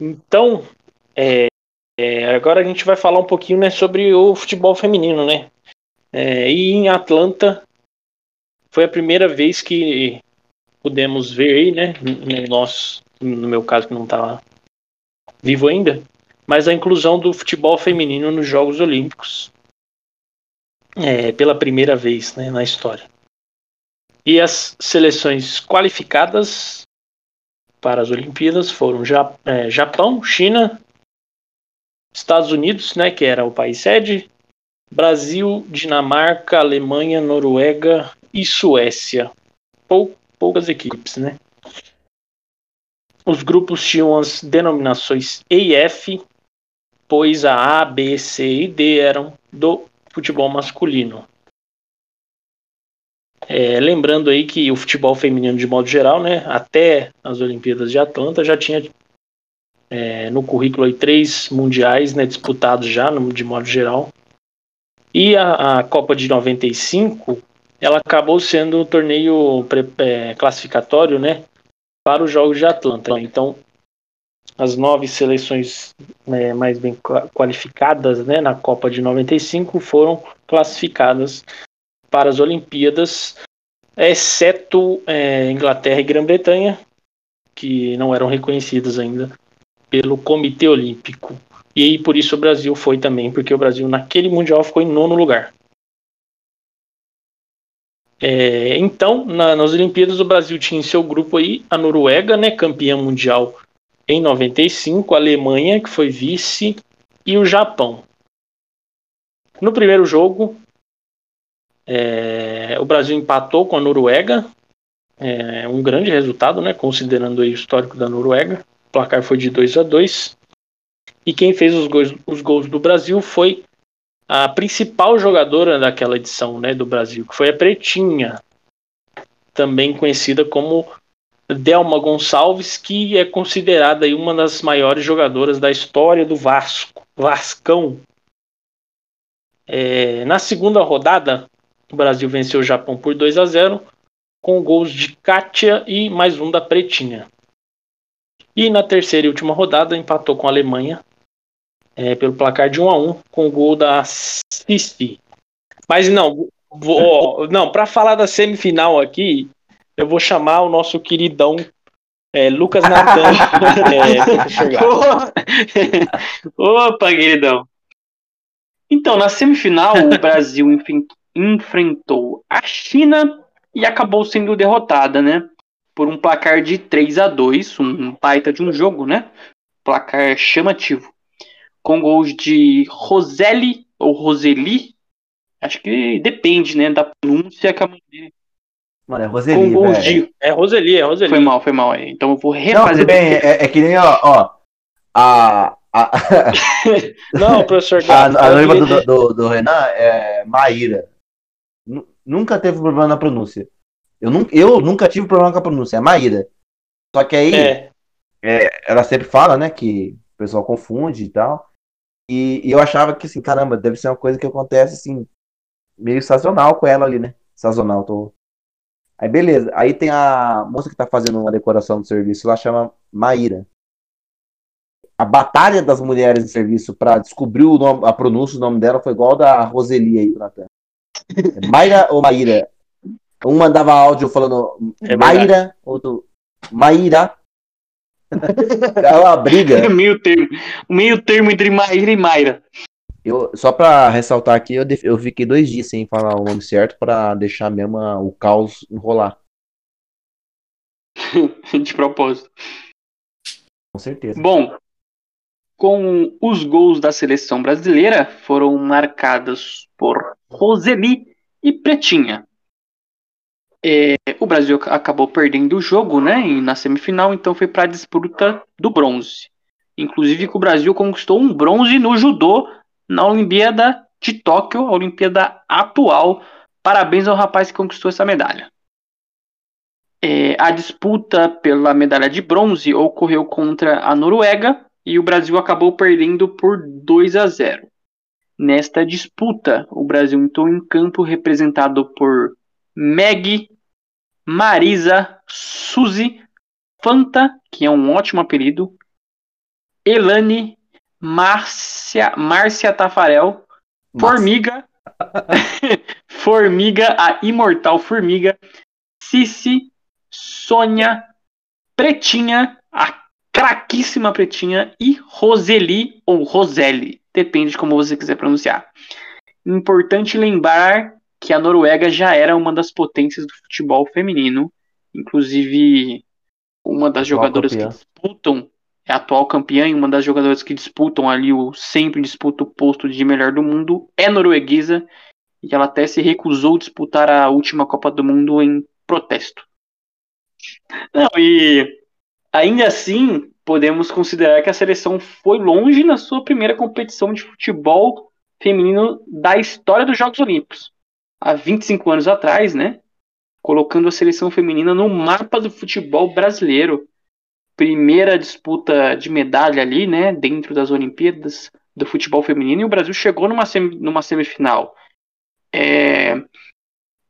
Então, é, é, agora a gente vai falar um pouquinho né, sobre o futebol feminino, né? É, e em Atlanta foi a primeira vez que pudemos ver aí, né? Nós, no meu caso que não estava vivo ainda, mas a inclusão do futebol feminino nos Jogos Olímpicos é, pela primeira vez né, na história. E as seleções qualificadas para as Olimpíadas foram é, Japão, China, Estados Unidos, né, que era o país sede, Brasil, Dinamarca, Alemanha, Noruega e Suécia. Pou, poucas equipes, né? Os grupos tinham as denominações E e F, pois a A, B, C e D eram do futebol masculino. É, lembrando aí que o futebol feminino, de modo geral, né, até as Olimpíadas de Atlanta, já tinha é, no currículo aí, três mundiais né, disputados já, de modo geral. E a, a, Copa de 95, ela acabou sendo um torneio pré, é, classificatório né, para os Jogos de Atlanta. Então, as nove seleções né, mais bem qualificadas né, na Copa de 95 foram classificadas para as Olimpíadas, exceto é, Inglaterra e Grã-Bretanha, que não eram reconhecidas ainda pelo Comitê Olímpico. E aí, por isso o Brasil foi também, porque o Brasil naquele Mundial ficou em nono lugar. É, então, na, nas Olimpíadas, o Brasil tinha em seu grupo aí a Noruega, né, campeã mundial em 95, a Alemanha, que foi vice, e o Japão. No primeiro jogo, é, o Brasil empatou com a Noruega, é, um grande resultado, né, considerando o histórico da Noruega. Placar foi de 2 a 2 E quem fez os gols, os gols do Brasil foi a principal jogadora daquela edição né, do Brasil, que foi a Pretinha, também conhecida como Delma Gonçalves, que é considerada aí uma das maiores jogadoras da história do Vasco, Vascão. É, na segunda rodada, o Brasil venceu o Japão por 2 a 0 com gols de Kátia e mais um da Pretinha. E na terceira e última rodada empatou com a Alemanha é, pelo placar de 1 a 1 com o gol da Sissi. Mas não, Vou, não, para falar da semifinal aqui, eu vou chamar o nosso queridão é, Lucas Natan. é, Opa, queridão. Então, na semifinal, o Brasil enfrentou a China e acabou sendo derrotada, né? Por um placar de 3 a 2 um baita de um jogo, né? Placar chamativo. Com gols de Roseli ou Roseli. Acho que depende, né? Da pronúncia que a mãe dele. Mano, é Roseli, Com gols de... É Roseli, é Roseli. Foi mal, foi mal. Então eu vou refazer. Não, bem, é, é, que nem, ó, ó a... a... Não, professor. a, a noiva do, do, do, Renan é Maíra. Nunca teve problema na pronúncia. Eu, nu, eu nunca tive problema com a pronúncia, é Maíra. Só que aí, é. É, ela sempre fala, né, que o pessoal confunde e tal. E, e, eu achava que, assim, caramba, deve ser uma coisa que acontece, assim, meio sazonal com ela ali, né? Sazonal, tô. Aí, beleza. Aí tem a moça que tá fazendo uma decoração do serviço lá, chama Maíra. A batalha das mulheres de serviço para descobrir o nome, a pronúncia do nome dela foi igual da Roseli aí, Natan. É Mayra ou Maíra? Um mandava áudio falando é Maíra, outro Maíra. É uma briga. meio termo. Meio termo entre Maíra e Mayra. Eu, só pra ressaltar aqui, eu, eu fiquei dois dias sem falar o nome certo para deixar mesmo o caos enrolar. De propósito. Com certeza. Bom, com os gols da seleção brasileira foram marcados por Roseli e Pretinha. É, o Brasil acabou perdendo o jogo, né, na semifinal, então foi para a disputa do bronze. Inclusive que o Brasil conquistou um bronze no judô na Olimpíada de Tóquio, a Olimpíada atual. Parabéns ao rapaz que conquistou essa medalha. É, a disputa pela medalha de bronze ocorreu contra a Noruega e o Brasil acabou perdendo por 2 a 0. Nesta disputa, o Brasil entrou em campo representado por Meg, Marisa, Suzy, Fanta, que é um ótimo apelido, Elane, Márcia, Márcia Tafarel, Formiga, Formiga, a imortal Formiga, Cici, Sônia, Pretinha, a craquíssima Pretinha. E Roseli ou Roseli, depende de como você quiser pronunciar. Importante lembrar que a Noruega já era uma das potências do futebol feminino, inclusive uma das jogadoras que disputam é a atual campeã e uma das jogadoras que disputam ali, o sempre disputa o posto de melhor do mundo, é norueguesa, e ela até se recusou a disputar a última Copa do Mundo em protesto. Não, e ainda assim, podemos considerar que a seleção foi longe na sua primeira competição de futebol feminino da história dos Jogos Olímpicos. Há 25 anos atrás, né? Colocando a seleção feminina no mapa do futebol brasileiro primeira disputa de medalha ali, né, dentro das Olimpíadas do futebol feminino, e o Brasil chegou numa, sem, numa semifinal. É,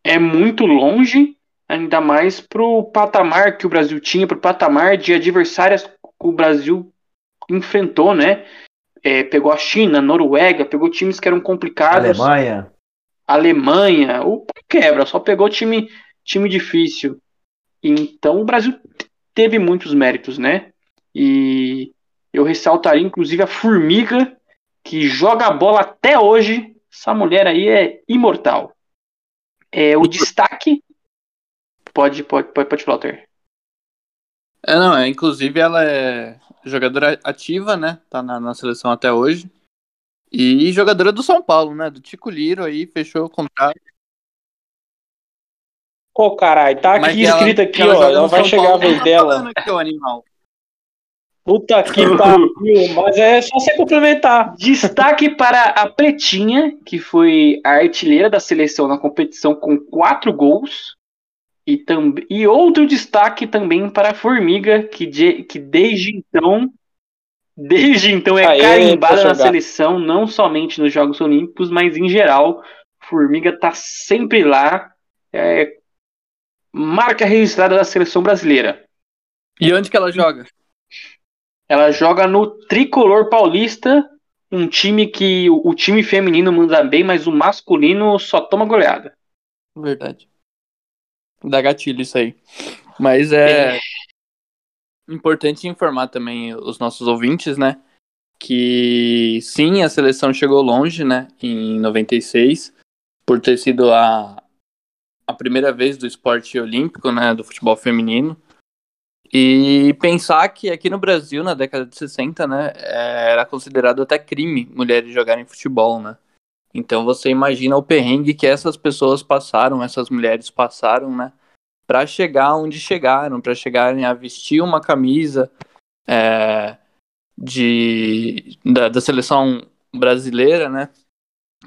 é muito longe, ainda mais para o patamar que o Brasil tinha, para o patamar de adversárias que o Brasil enfrentou, né? É, pegou a China, Noruega, pegou times que eram complicados. Alemanha. Alemanha, o quebra, só pegou time, time difícil. Então o Brasil teve muitos méritos, né? E eu ressaltaria inclusive a Formiga, que joga a bola até hoje. Essa mulher aí é imortal. É, o destaque. Pode, pode, pode, pode falar, É, não, é, inclusive ela é jogadora ativa, né? Tá na, na seleção até hoje. E jogadora do São Paulo, né? Do Tico Liro aí, fechou o contrato. Ô, oh, caralho, tá aqui escrito aqui, ó. Ela vai chegar a vez dela. Aqui, o animal. Puta que pariu, mas é só você complementar. Destaque para a Pretinha, que foi a artilheira da seleção na competição com quatro gols. E, e outro destaque também para a Formiga, que, de, que desde então desde então é Aê, carimbada na seleção, não somente nos Jogos Olímpicos, mas em geral. Formiga tá sempre lá, é, marca registrada da seleção brasileira. E onde que ela joga? Ela joga no Tricolor Paulista, um time que o time feminino manda bem, mas o masculino só toma goleada. Verdade. Dá gatilho isso aí. Mas é, é importante informar também os nossos ouvintes, né? Que sim, a seleção chegou longe, né? Em 96, por ter sido a, a primeira vez do esporte olímpico, né? Do futebol feminino. E pensar que aqui no Brasil, na década de 60, né, era considerado até crime mulheres jogarem futebol, né? Então você imagina o perrengue que essas pessoas passaram, essas mulheres passaram, né? Para chegar onde chegaram, para chegarem a vestir uma camisa é, de, da, da seleção brasileira, né?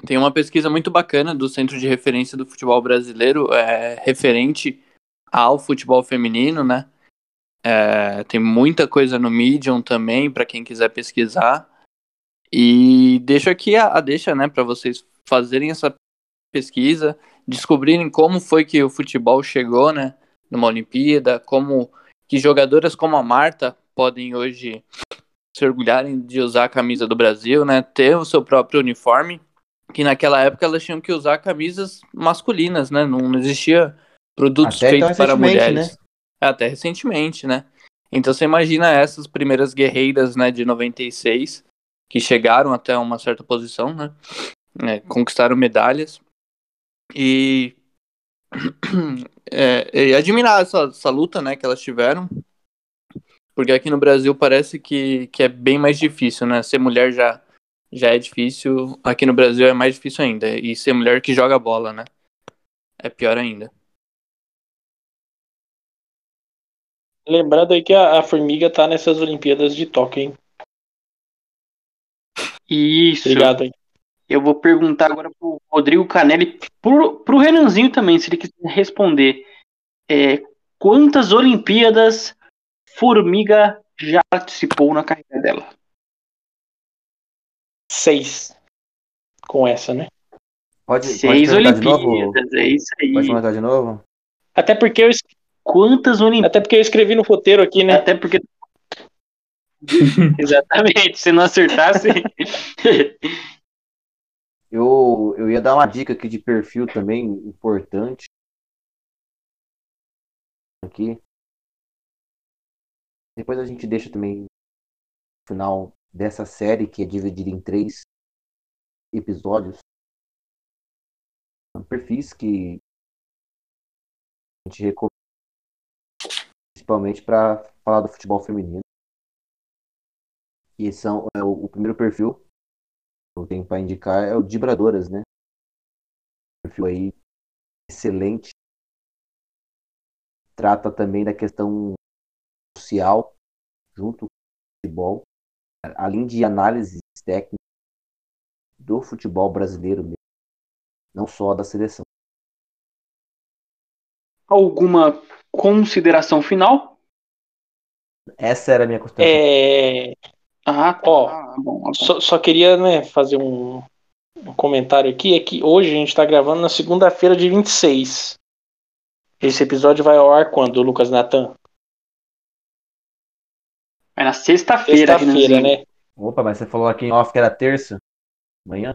Tem uma pesquisa muito bacana do Centro de Referência do Futebol Brasileiro, é, referente ao futebol feminino, né? É, tem muita coisa no Medium também, para quem quiser pesquisar. E deixo aqui a, a deixa, né, para vocês fazerem essa pesquisa, descobrirem como foi que o futebol chegou, né, numa Olimpíada, como que jogadoras como a Marta podem hoje se orgulharem de usar a camisa do Brasil, né, ter o seu próprio uniforme, que naquela época elas tinham que usar camisas masculinas, né, não existia produtos Até feitos para mulheres. Né? Até recentemente, né? Então você imagina essas primeiras guerreiras, né, de 96, que chegaram até uma certa posição, né? É, conquistaram medalhas. E, é, e admirar essa, essa luta, né, que elas tiveram. Porque aqui no Brasil parece que, que é bem mais difícil, né? Ser mulher já, já é difícil, aqui no Brasil é mais difícil ainda. E ser mulher que joga bola, né? É pior ainda. Lembrando aí que a, a formiga tá nessas Olimpíadas de Tóquio, hein? Isso. Obrigado aí. Eu vou perguntar agora pro Rodrigo Canelli, pro, pro Renanzinho também, se ele quiser responder. É, quantas Olimpíadas Formiga já participou na carreira dela? Seis. Com essa, né? Pode, Seis pode Olimpíadas, é isso aí. Pode comentar de novo? Até porque eu, Quantas Olimpíadas? Até porque eu escrevi no roteiro aqui, né? Até porque. Exatamente, se não acertasse. eu, eu ia dar uma dica aqui de perfil também importante. Aqui. Depois a gente deixa também no final dessa série, que é dividida em três episódios. Perfis que a gente recomenda principalmente para falar do futebol feminino. E são, é, o, o, primeiro perfil eu tenho para indicar é o Dibradoras, né? Perfil aí excelente. Trata também da questão social junto com o futebol, além de análises técnicas do futebol brasileiro mesmo, não só da seleção. Alguma consideração final? Essa era a minha consideração. É... Ah, tá. Ó, bom, bom. Só, só, queria né, fazer um, um, comentário aqui. É que hoje a gente está gravando na segunda-feira de 26. Esse episódio vai ao ar quando, Lucas Natan? É na sexta-feira. Sexta-feira, né? Opa, mas você falou aqui em off que era terça? Amanhã?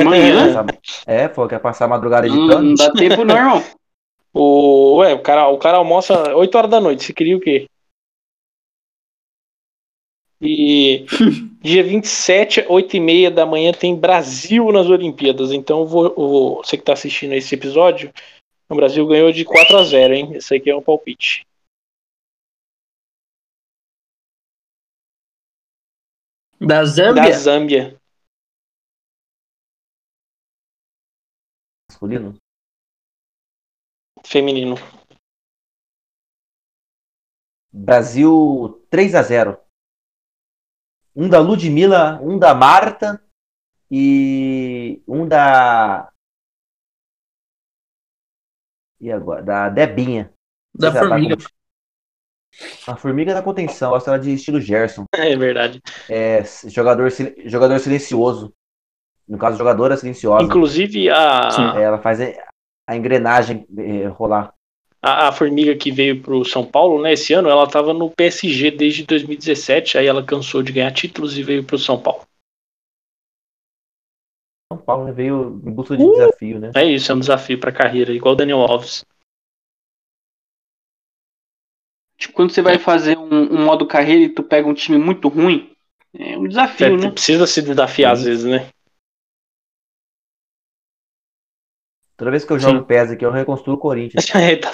Amanhã? É, falou que ia passar a madrugada editando. Não, não dá tempo não, irmão. O, ué, o cara, o cara almoça 8 horas da noite, você queria o quê? E dia 27, 8 e meia da manhã tem Brasil nas Olimpíadas. Então vou, vou, você que está assistindo esse episódio, o Brasil ganhou de 4 a 0, hein? Esse aqui é um palpite. Da Zâmbia? Da Zâmbia. Masculino? feminino. Brasil 3 a 0. Um da Ludmilla, um da Marta e um da e agora da Debinha. Da tá formiga. Tá a formiga da contenção, gosta de estilo Gerson. É verdade. É jogador jogador silencioso. No caso, jogadora silenciosa. Inclusive a. Ela faz a engrenagem eh, rolar. A, a, formiga que veio para o São Paulo, né, esse ano, ela estava no PSG desde 2017, aí ela cansou de ganhar títulos e veio para o São Paulo. São Paulo, né? Veio em busca de uh! desafio, né? É isso, é um desafio pra carreira, igual o Daniel Alves. Tipo, quando você vai fazer um, um, modo carreira e tu pega um time muito ruim, é um desafio, é, né? Precisa se desafiar às vezes, né? Toda vez que eu jogo Sim. PES aqui, eu reconstruo o Corinthians. É, tá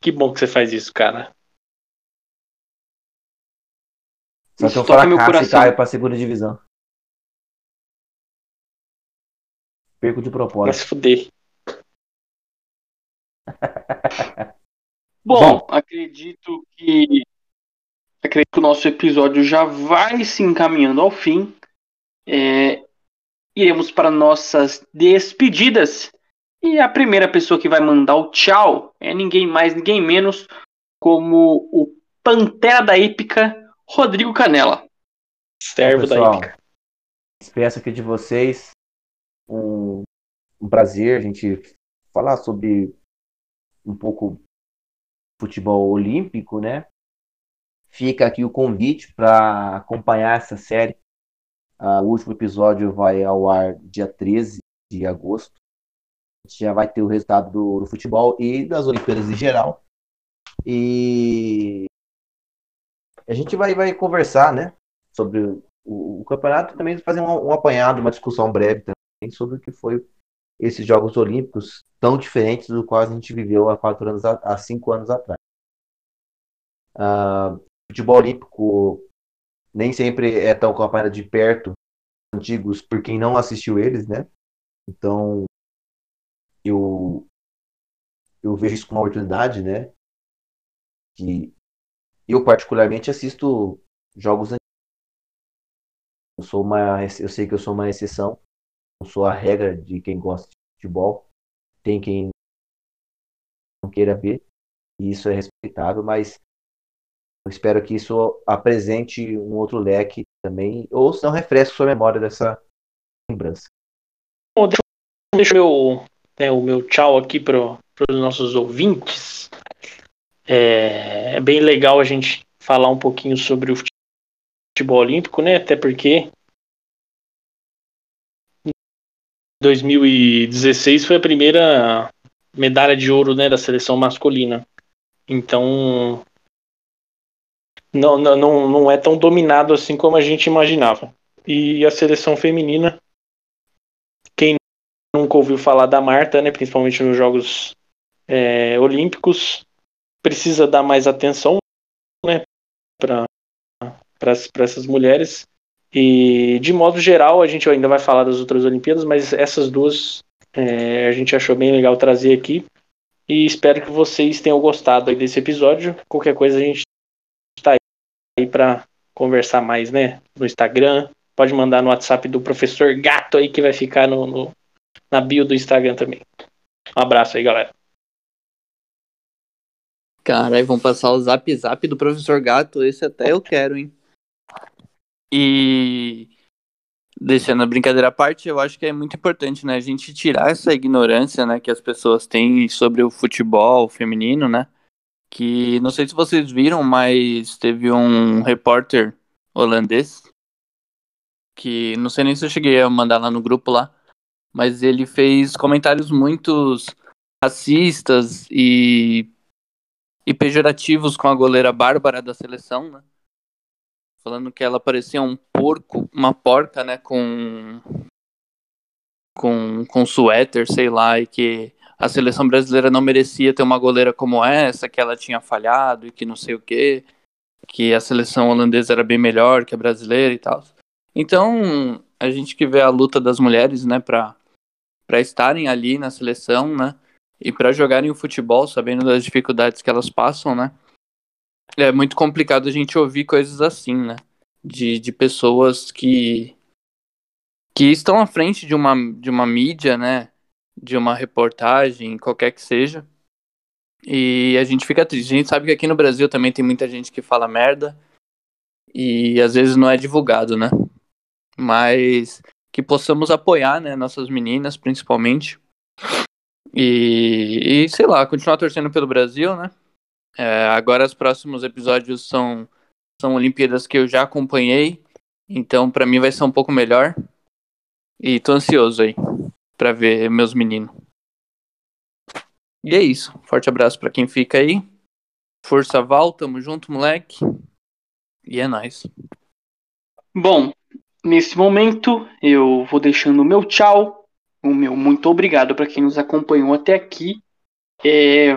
que bom que você faz isso, cara. Só que eu fracasso e caio pra segunda divisão. Perco de propósito. Vai se fuder. Bom, Bom, acredito que acredito que o nosso episódio já vai se encaminhando ao fim. É, iremos para nossas despedidas. E a primeira pessoa que vai mandar o tchau é ninguém mais, ninguém menos como o Pantera da Épica, Rodrigo Canela. Servo da Épica. Peço aqui de vocês um, um prazer a gente falar sobre um pouco futebol olímpico, né? Fica aqui o convite para acompanhar essa série. Uh, o último episódio vai ao ar dia 13 de agosto já vai ter o resultado do, do futebol e das Olimpíadas em geral. E a gente vai, vai conversar, né, sobre o, o campeonato e também fazer um, um, apanhado, uma discussão breve também sobre o que foi esses Jogos Olímpicos tão diferentes do qual a gente viveu há quatro anos, há cinco anos atrás. Uh, futebol olímpico nem sempre é tão acompanhado de perto antigos por quem não assistiu eles, né? Então eu, eu vejo isso como uma oportunidade, né? Que eu particularmente assisto jogos eu sou uma eu sei que eu sou uma exceção. Não sou a regra de quem gosta de futebol. Tem quem não queira ver. E isso é respeitável mas eu espero que isso apresente um outro leque também ou se não refresque sua memória dessa lembrança. Bom, deixa eu né, o meu tchau aqui para os nossos ouvintes. É, é, bem legal a gente falar um pouquinho sobre o futebol olímpico, né? Até porque 2016 foi a primeira medalha de ouro né, da seleção masculina. Então não, não, não é tão dominado assim como a gente imaginava. E a seleção feminina nunca ouviu falar da Marta, né, principalmente nos Jogos é, Olímpicos, precisa dar mais atenção né, para essas mulheres. E, de modo geral, a gente ainda vai falar das outras Olimpíadas, mas essas duas é, a gente achou bem legal trazer aqui. E espero que vocês tenham gostado desse episódio. Qualquer coisa a gente está aí para conversar mais né, no Instagram. Pode mandar no WhatsApp do professor Gato aí que vai ficar no, no na bio do Instagram também. Um abraço aí, galera. Caralho, vão passar o zap zap do professor Gato, esse até eu quero, hein? E deixando a brincadeira à parte, eu acho que é muito importante, né, a gente tirar essa ignorância, né, que as pessoas têm sobre o futebol feminino, né? Que não sei se vocês viram, mas teve um repórter holandês que não sei nem se eu cheguei a mandar lá no grupo lá, mas ele fez comentários muito racistas e, e pejorativos com a goleira Bárbara da seleção, né? Falando que ela parecia um porco, uma porca, né? Com, com, com suéter, sei lá, e que a seleção brasileira não merecia ter uma goleira como essa, que ela tinha falhado e que não sei o quê, que a seleção holandesa era bem melhor que a brasileira e tal. Então, a gente que vê a luta das mulheres, né, para para estarem ali na seleção, né? E para jogarem o futebol, sabendo das dificuldades que elas passam, né? É muito complicado a gente ouvir coisas assim, né? De, de pessoas que que estão à frente de uma, de uma mídia, né? De uma reportagem, qualquer que seja. E a gente fica triste. A gente sabe que aqui no Brasil também tem muita gente que fala merda. E às vezes não é divulgado, né? Mas que possamos apoiar, né, nossas meninas, principalmente. E, e sei lá, continuar torcendo pelo Brasil, né? É, agora os próximos episódios são, são Olimpíadas que eu já acompanhei, então para mim vai ser um pouco melhor. E tô ansioso aí pra ver meus meninos. E é isso. Forte abraço pra quem fica aí. Força Val, tamo junto, moleque. E é nóis. Bom, nesse momento eu vou deixando o meu tchau, o meu muito obrigado para quem nos acompanhou até aqui. É,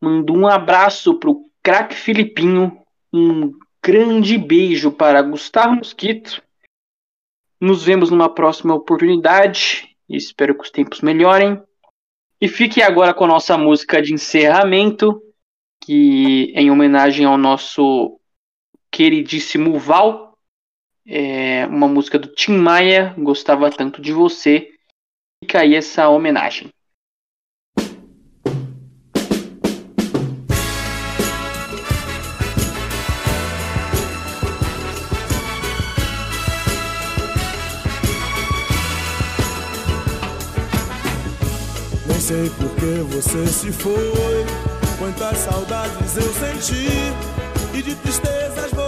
mando um abraço pro craque Filipinho, um grande beijo para Gustavo Mosquito. Nos vemos numa próxima oportunidade. Espero que os tempos melhorem. E fique agora com a nossa música de encerramento, que é em homenagem ao nosso queridíssimo Val. É uma música do Tim Maia, Gostava Tanto de Você. Fica aí essa homenagem. Nem sei por que você se foi. Quantas saudades eu senti e de tristezas vou.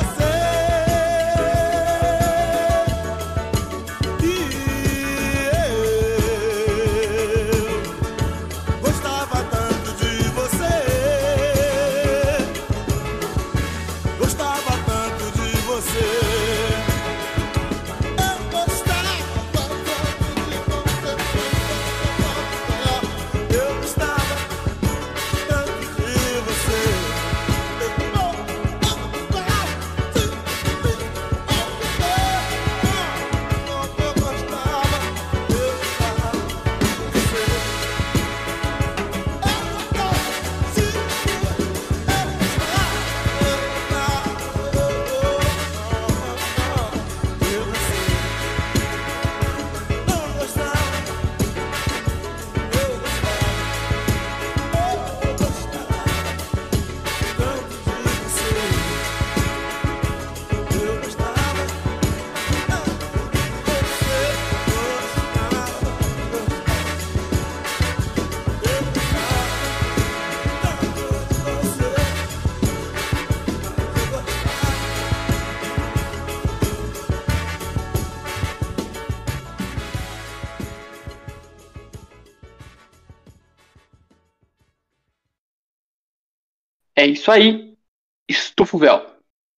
É isso aí. Estufa o véu.